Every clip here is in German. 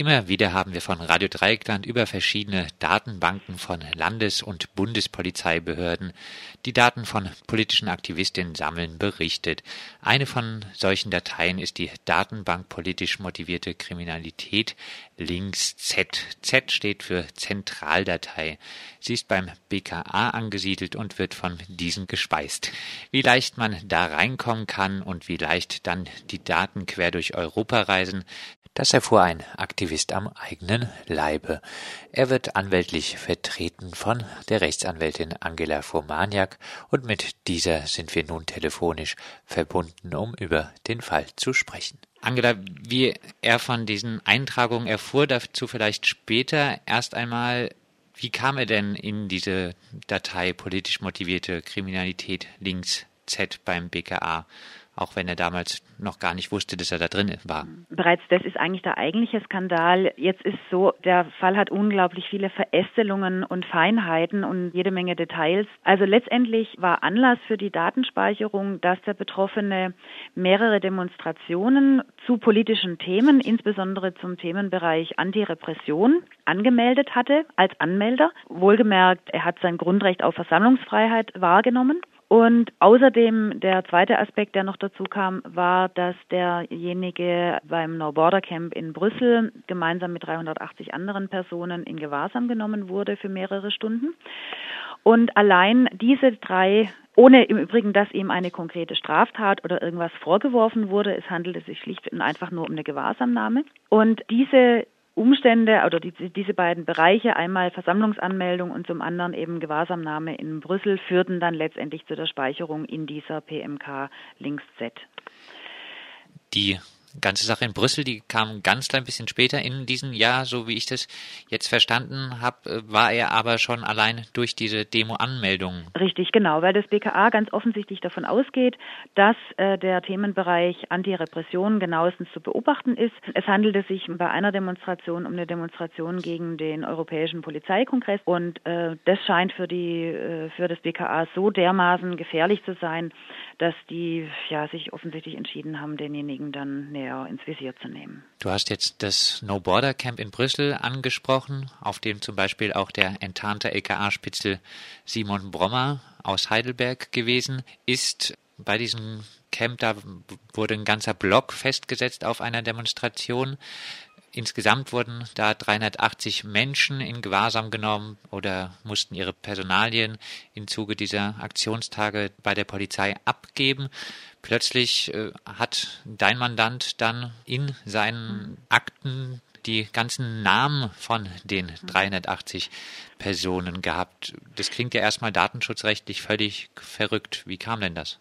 Immer wieder haben wir von Radio Dreieckland über verschiedene Datenbanken von Landes- und Bundespolizeibehörden, die Daten von politischen Aktivistinnen sammeln, berichtet. Eine von solchen Dateien ist die Datenbank politisch motivierte Kriminalität links Z. Z steht für Zentraldatei. Sie ist beim BKA angesiedelt und wird von diesen gespeist. Wie leicht man da reinkommen kann und wie leicht dann die Daten quer durch Europa reisen, das erfuhr ein Aktivist am eigenen Leibe. Er wird anwältlich vertreten von der Rechtsanwältin Angela Fomaniak und mit dieser sind wir nun telefonisch verbunden, um über den Fall zu sprechen. Angela, wie er von diesen Eintragungen erfuhr, dazu vielleicht später erst einmal, wie kam er denn in diese Datei politisch motivierte Kriminalität links Z beim BKA? Auch wenn er damals noch gar nicht wusste, dass er da drin war. Bereits das ist eigentlich der eigentliche Skandal. Jetzt ist so, der Fall hat unglaublich viele Verästelungen und Feinheiten und jede Menge Details. Also letztendlich war Anlass für die Datenspeicherung, dass der Betroffene mehrere Demonstrationen zu politischen Themen, insbesondere zum Themenbereich Antirepression, angemeldet hatte als Anmelder. Wohlgemerkt, er hat sein Grundrecht auf Versammlungsfreiheit wahrgenommen und außerdem der zweite Aspekt, der noch dazu kam, war, dass derjenige beim No Border Camp in Brüssel gemeinsam mit 380 anderen Personen in Gewahrsam genommen wurde für mehrere Stunden. Und allein diese drei ohne im Übrigen, dass ihm eine konkrete Straftat oder irgendwas vorgeworfen wurde. Es handelte sich schlicht und einfach nur um eine Gewahrsamnahme. Und diese Umstände oder die, diese beiden Bereiche, einmal Versammlungsanmeldung und zum anderen eben Gewahrsamnahme in Brüssel, führten dann letztendlich zu der Speicherung in dieser PMK Links Z. Die ganze Sache in Brüssel, die kam ganz klein bisschen später in diesem Jahr, so wie ich das jetzt verstanden habe, äh, war er aber schon allein durch diese Demo-Anmeldung. Richtig, genau, weil das BKA ganz offensichtlich davon ausgeht, dass äh, der Themenbereich Antirepression genauestens zu beobachten ist. Es handelte sich bei einer Demonstration um eine Demonstration gegen den Europäischen Polizeikongress und äh, das scheint für die äh, für das BKA so dermaßen gefährlich zu sein, dass die ja sich offensichtlich entschieden haben, denjenigen dann näher ins Visier zu nehmen. Du hast jetzt das No Border Camp in Brüssel angesprochen, auf dem zum Beispiel auch der enttarnte LKA-Spitzel Simon Brommer aus Heidelberg gewesen ist. Bei diesem Camp, da wurde ein ganzer Block festgesetzt auf einer Demonstration. Insgesamt wurden da 380 Menschen in Gewahrsam genommen oder mussten ihre Personalien im Zuge dieser Aktionstage bei der Polizei abgeben. Plötzlich äh, hat dein Mandant dann in seinen Akten die ganzen Namen von den 380 Personen gehabt. Das klingt ja erstmal datenschutzrechtlich völlig verrückt. Wie kam denn das?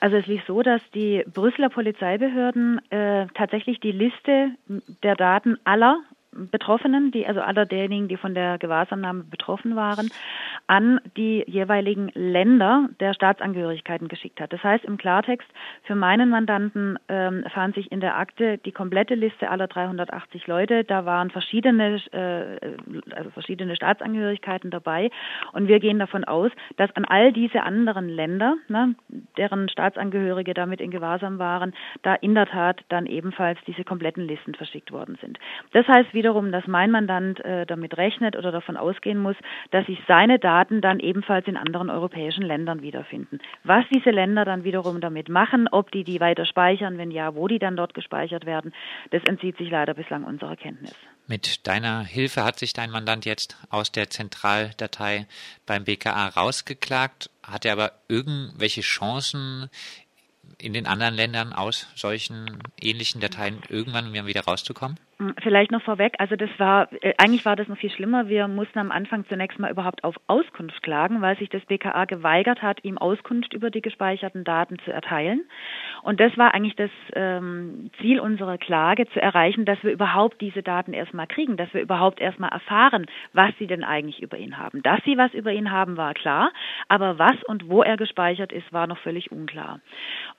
Also es lief so, dass die Brüsseler Polizeibehörden äh, tatsächlich die Liste der Daten aller Betroffenen, die also aller derjenigen, die von der Gewahrsamnahme betroffen waren, an die jeweiligen Länder der Staatsangehörigkeiten geschickt hat. Das heißt im Klartext, für meinen Mandanten ähm, fand sich in der Akte die komplette Liste aller 380 Leute. Da waren verschiedene, äh, also verschiedene Staatsangehörigkeiten dabei. Und wir gehen davon aus, dass an all diese anderen Länder, ne, deren Staatsangehörige damit in Gewahrsam waren, da in der Tat dann ebenfalls diese kompletten Listen verschickt worden sind. Das heißt wiederum, dass mein Mandant äh, damit rechnet oder davon ausgehen muss, dass sich seine Daten dann ebenfalls in anderen europäischen Ländern wiederfinden. Was diese Länder dann wiederum damit machen, ob die die weiter speichern, wenn ja, wo die dann dort gespeichert werden, das entzieht sich leider bislang unserer Kenntnis. Mit deiner Hilfe hat sich dein Mandant jetzt aus der Zentraldatei beim BKA rausgeklagt. Hat er aber irgendwelche Chancen in den anderen Ländern aus solchen ähnlichen Dateien irgendwann wieder rauszukommen? Hm, vielleicht noch vorweg, also das war, äh, eigentlich war das noch viel schlimmer. Wir mussten am Anfang zunächst mal überhaupt auf Auskunft klagen, weil sich das BKA geweigert hat, ihm Auskunft über die gespeicherten Daten zu erteilen. Und das war eigentlich das ähm, Ziel unserer Klage, zu erreichen, dass wir überhaupt diese Daten erstmal kriegen, dass wir überhaupt erstmal erfahren, was sie denn eigentlich über ihn haben. Dass sie was über ihn haben, war klar, aber was und wo er gespeichert ist, war noch völlig unklar.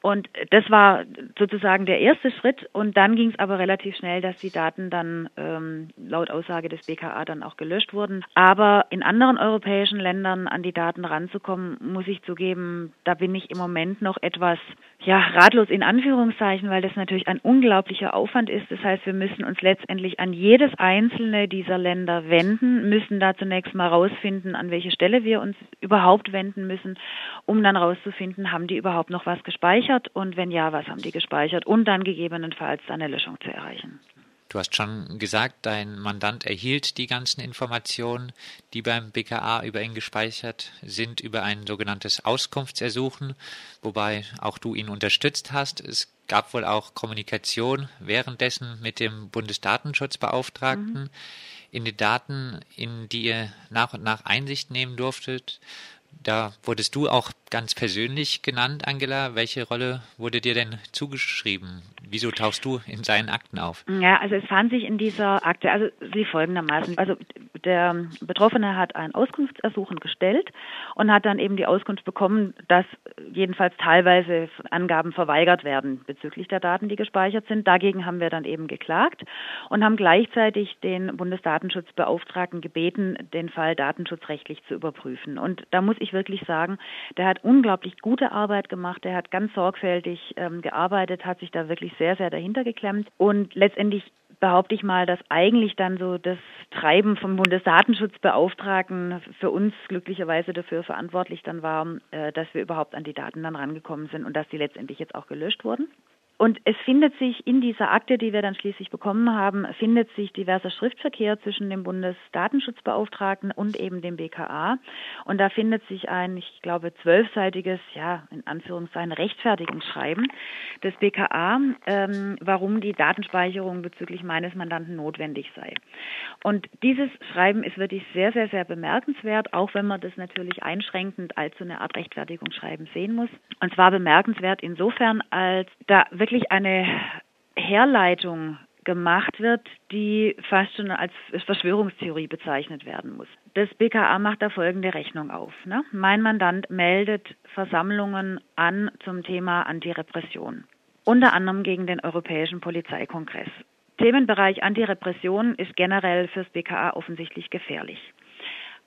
Und das war sozusagen der erste Schritt und dann ging es aber relativ schnell, dass die Daten Daten dann ähm, laut Aussage des BKA dann auch gelöscht wurden. Aber in anderen europäischen Ländern an die Daten ranzukommen, muss ich zugeben, da bin ich im Moment noch etwas ja, ratlos in Anführungszeichen, weil das natürlich ein unglaublicher Aufwand ist. Das heißt, wir müssen uns letztendlich an jedes einzelne dieser Länder wenden, müssen da zunächst mal rausfinden, an welche Stelle wir uns überhaupt wenden müssen, um dann rauszufinden, haben die überhaupt noch was gespeichert und wenn ja, was haben die gespeichert und dann gegebenenfalls eine Löschung zu erreichen. Du hast schon gesagt, dein Mandant erhielt die ganzen Informationen, die beim BKA über ihn gespeichert sind, über ein sogenanntes Auskunftsersuchen, wobei auch du ihn unterstützt hast. Es gab wohl auch Kommunikation währenddessen mit dem Bundesdatenschutzbeauftragten. Mhm. In die Daten, in die ihr nach und nach Einsicht nehmen durftet, da wurdest du auch ganz persönlich genannt, Angela. Welche Rolle wurde dir denn zugeschrieben? Wieso tauchst du in seinen Akten auf? Ja, also es fand sich in dieser Akte, also sie folgendermaßen. Also der Betroffene hat ein Auskunftsersuchen gestellt und hat dann eben die Auskunft bekommen, dass jedenfalls teilweise Angaben verweigert werden bezüglich der Daten, die gespeichert sind. Dagegen haben wir dann eben geklagt und haben gleichzeitig den Bundesdatenschutzbeauftragten gebeten, den Fall datenschutzrechtlich zu überprüfen. Und da muss ich wirklich sagen, der hat unglaublich gute Arbeit gemacht, der hat ganz sorgfältig ähm, gearbeitet, hat sich da wirklich sehr, sehr dahinter geklemmt und letztendlich behaupte ich mal, dass eigentlich dann so das Treiben vom Bundesdatenschutzbeauftragten für uns glücklicherweise dafür verantwortlich dann war, äh, dass wir überhaupt an die Daten dann rangekommen sind und dass die letztendlich jetzt auch gelöscht wurden. Und es findet sich in dieser Akte, die wir dann schließlich bekommen haben, findet sich diverser Schriftverkehr zwischen dem Bundesdatenschutzbeauftragten und eben dem BKA. Und da findet sich ein, ich glaube, zwölfseitiges, ja, in Anführungszeichen Rechtfertigungsschreiben des BKA, ähm, warum die Datenspeicherung bezüglich meines Mandanten notwendig sei. Und dieses Schreiben ist wirklich sehr, sehr, sehr bemerkenswert, auch wenn man das natürlich einschränkend als so eine Art Rechtfertigungsschreiben sehen muss. Und zwar bemerkenswert insofern, als da wirklich wirklich eine Herleitung gemacht wird, die fast schon als Verschwörungstheorie bezeichnet werden muss. Das BKA macht da folgende Rechnung auf. Ne? Mein Mandant meldet Versammlungen an zum Thema Antirepression, unter anderem gegen den Europäischen Polizeikongress. Themenbereich Antirepression ist generell fürs BKA offensichtlich gefährlich.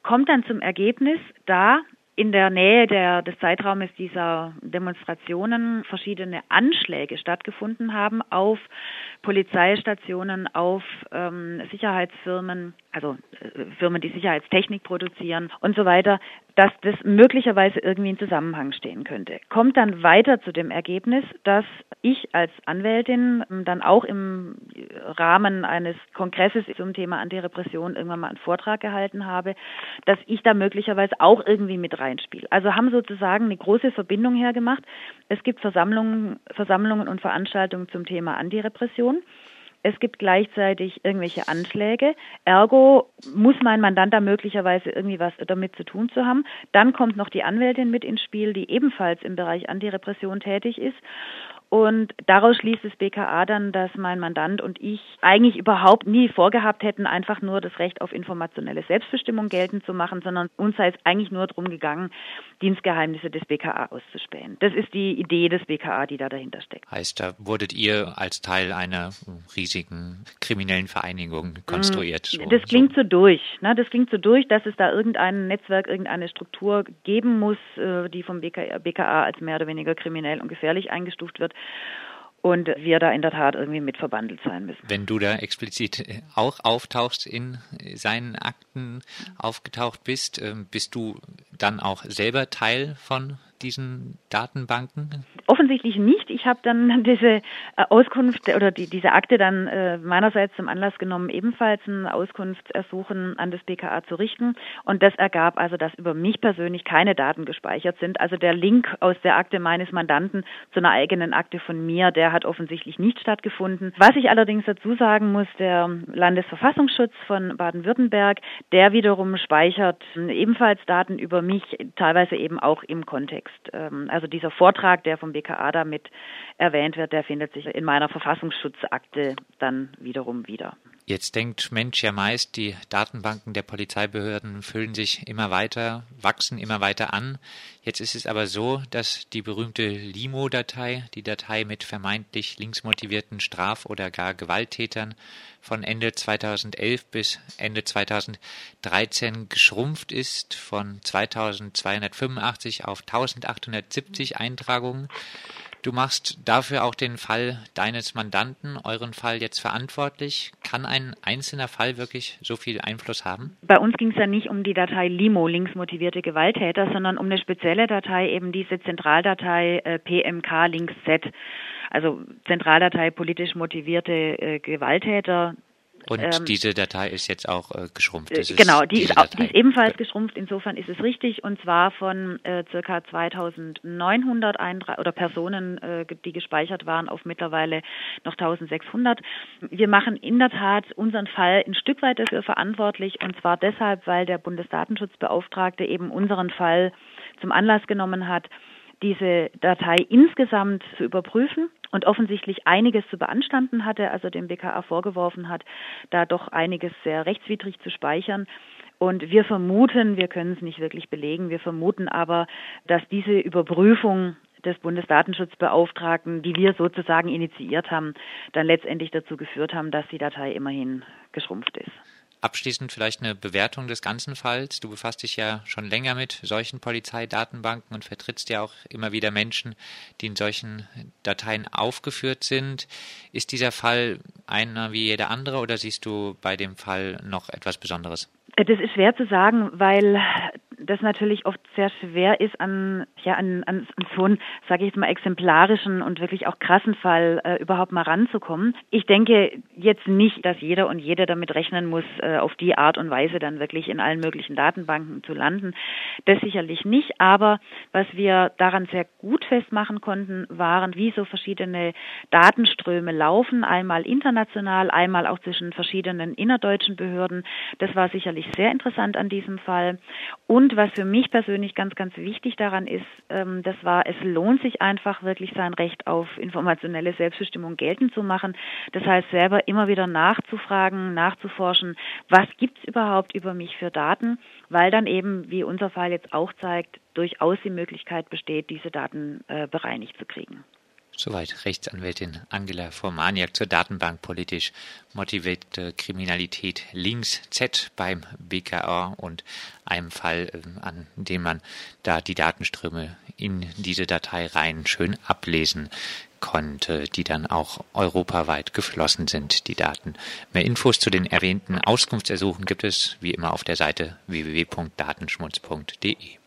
Kommt dann zum Ergebnis, da in der Nähe der, des Zeitraumes dieser Demonstrationen verschiedene Anschläge stattgefunden haben auf Polizeistationen, auf ähm, Sicherheitsfirmen, also äh, Firmen, die Sicherheitstechnik produzieren und so weiter, dass das möglicherweise irgendwie in Zusammenhang stehen könnte. Kommt dann weiter zu dem Ergebnis, dass ich als Anwältin dann auch im Rahmen eines Kongresses zum Thema Antirepression irgendwann mal einen Vortrag gehalten habe, dass ich da möglicherweise auch irgendwie mit reinspiele. Also haben sozusagen eine große Verbindung hergemacht. Es gibt Versammlungen, Versammlungen und Veranstaltungen zum Thema Antirepression es gibt gleichzeitig irgendwelche Anschläge. Ergo muss mein Mandant da möglicherweise irgendwie was damit zu tun zu haben. Dann kommt noch die Anwältin mit ins Spiel, die ebenfalls im Bereich Antirepression tätig ist. Und daraus schließt das BKA dann, dass mein Mandant und ich eigentlich überhaupt nie vorgehabt hätten, einfach nur das Recht auf informationelle Selbstbestimmung geltend zu machen, sondern uns sei es eigentlich nur darum gegangen, Dienstgeheimnisse des BKA auszuspähen. Das ist die Idee des BKA, die da dahinter steckt. Heißt, da wurdet ihr als Teil einer riesigen kriminellen Vereinigung konstruiert? So, das klingt so, durch. Ne? Das klingt so durch, dass es da irgendein Netzwerk, irgendeine Struktur geben muss, äh, die vom BKA als mehr oder weniger kriminell und gefährlich eingestuft wird und wir da in der Tat irgendwie mit verbandelt sein müssen. Wenn du da explizit auch auftauchst in seinen Akten aufgetaucht bist, ähm, bist du dann auch selber Teil von diesen Datenbanken? Offensichtlich nicht. Ich habe dann diese äh, Auskunft oder die, diese Akte dann äh, meinerseits zum Anlass genommen, ebenfalls ein Auskunftsersuchen an das BKA zu richten. Und das ergab also, dass über mich persönlich keine Daten gespeichert sind. Also der Link aus der Akte meines Mandanten zu einer eigenen Akte von mir, der hat offensichtlich nicht stattgefunden. Was ich allerdings dazu sagen muss, der Landesverfassungsschutz von Baden-Württemberg, der wiederum speichert ebenfalls Daten über mich, teilweise eben auch im Kontext Text. Ähm, also dieser Vortrag, der vom BKA damit erwähnt wird, der findet sich in meiner Verfassungsschutzakte dann wiederum wieder. Jetzt denkt Mensch ja meist, die Datenbanken der Polizeibehörden füllen sich immer weiter, wachsen immer weiter an. Jetzt ist es aber so, dass die berühmte Limo-Datei, die Datei mit vermeintlich linksmotivierten Straf- oder gar Gewalttätern, von Ende 2011 bis Ende 2013 geschrumpft ist von 2285 auf 1870 Eintragungen. Du machst dafür auch den Fall deines Mandanten, euren Fall jetzt verantwortlich. Kann ein einzelner Fall wirklich so viel Einfluss haben? Bei uns ging es ja nicht um die Datei Limo, linksmotivierte Gewalttäter, sondern um eine spezielle Datei, eben diese Zentraldatei äh, PMK links Z. Also Zentraldatei politisch motivierte äh, Gewalttäter, und ähm, diese Datei ist jetzt auch äh, geschrumpft. Das genau, die ist, auch, die ist, ebenfalls geschrumpft. Insofern ist es richtig. Und zwar von äh, circa 2900 Eintra oder Personen, äh, die gespeichert waren, auf mittlerweile noch 1600. Wir machen in der Tat unseren Fall ein Stück weit dafür verantwortlich. Und zwar deshalb, weil der Bundesdatenschutzbeauftragte eben unseren Fall zum Anlass genommen hat, diese Datei insgesamt zu überprüfen und offensichtlich einiges zu beanstanden hatte, also dem BKA vorgeworfen hat, da doch einiges sehr rechtswidrig zu speichern. Und wir vermuten, wir können es nicht wirklich belegen, wir vermuten aber, dass diese Überprüfung des Bundesdatenschutzbeauftragten, die wir sozusagen initiiert haben, dann letztendlich dazu geführt haben, dass die Datei immerhin geschrumpft ist. Abschließend vielleicht eine Bewertung des ganzen Falls. Du befasst dich ja schon länger mit solchen Polizeidatenbanken und vertrittst ja auch immer wieder Menschen, die in solchen Dateien aufgeführt sind. Ist dieser Fall einer wie jeder andere oder siehst du bei dem Fall noch etwas Besonderes? Das ist schwer zu sagen, weil das natürlich oft sehr schwer ist, an, ja, an, an so einen, sage ich jetzt mal, exemplarischen und wirklich auch krassen Fall äh, überhaupt mal ranzukommen. Ich denke jetzt nicht, dass jeder und jede damit rechnen muss, äh, auf die Art und Weise dann wirklich in allen möglichen Datenbanken zu landen. Das sicherlich nicht. Aber was wir daran sehr gut festmachen konnten, waren, wie so verschiedene Datenströme laufen, einmal international, einmal auch zwischen verschiedenen innerdeutschen Behörden. Das war sicherlich sehr interessant an diesem Fall. Und was für mich persönlich ganz, ganz wichtig daran ist, ähm, das war, es lohnt sich einfach wirklich sein Recht auf informationelle Selbstbestimmung geltend zu machen. Das heißt, selber immer wieder nachzufragen, nachzuforschen, was gibt es überhaupt über mich für Daten, weil dann eben, wie unser Fall jetzt auch zeigt, durchaus die Möglichkeit besteht, diese Daten äh, bereinigt zu kriegen. Soweit Rechtsanwältin Angela Formaniak zur Datenbank politisch motivierte Kriminalität links Z beim BKA und einem Fall, ähm, an dem man da die Datenströme in diese Datei rein schön ablesen konnte, die dann auch europaweit geflossen sind, die Daten. Mehr Infos zu den erwähnten Auskunftsersuchen gibt es wie immer auf der Seite www.datenschmutz.de.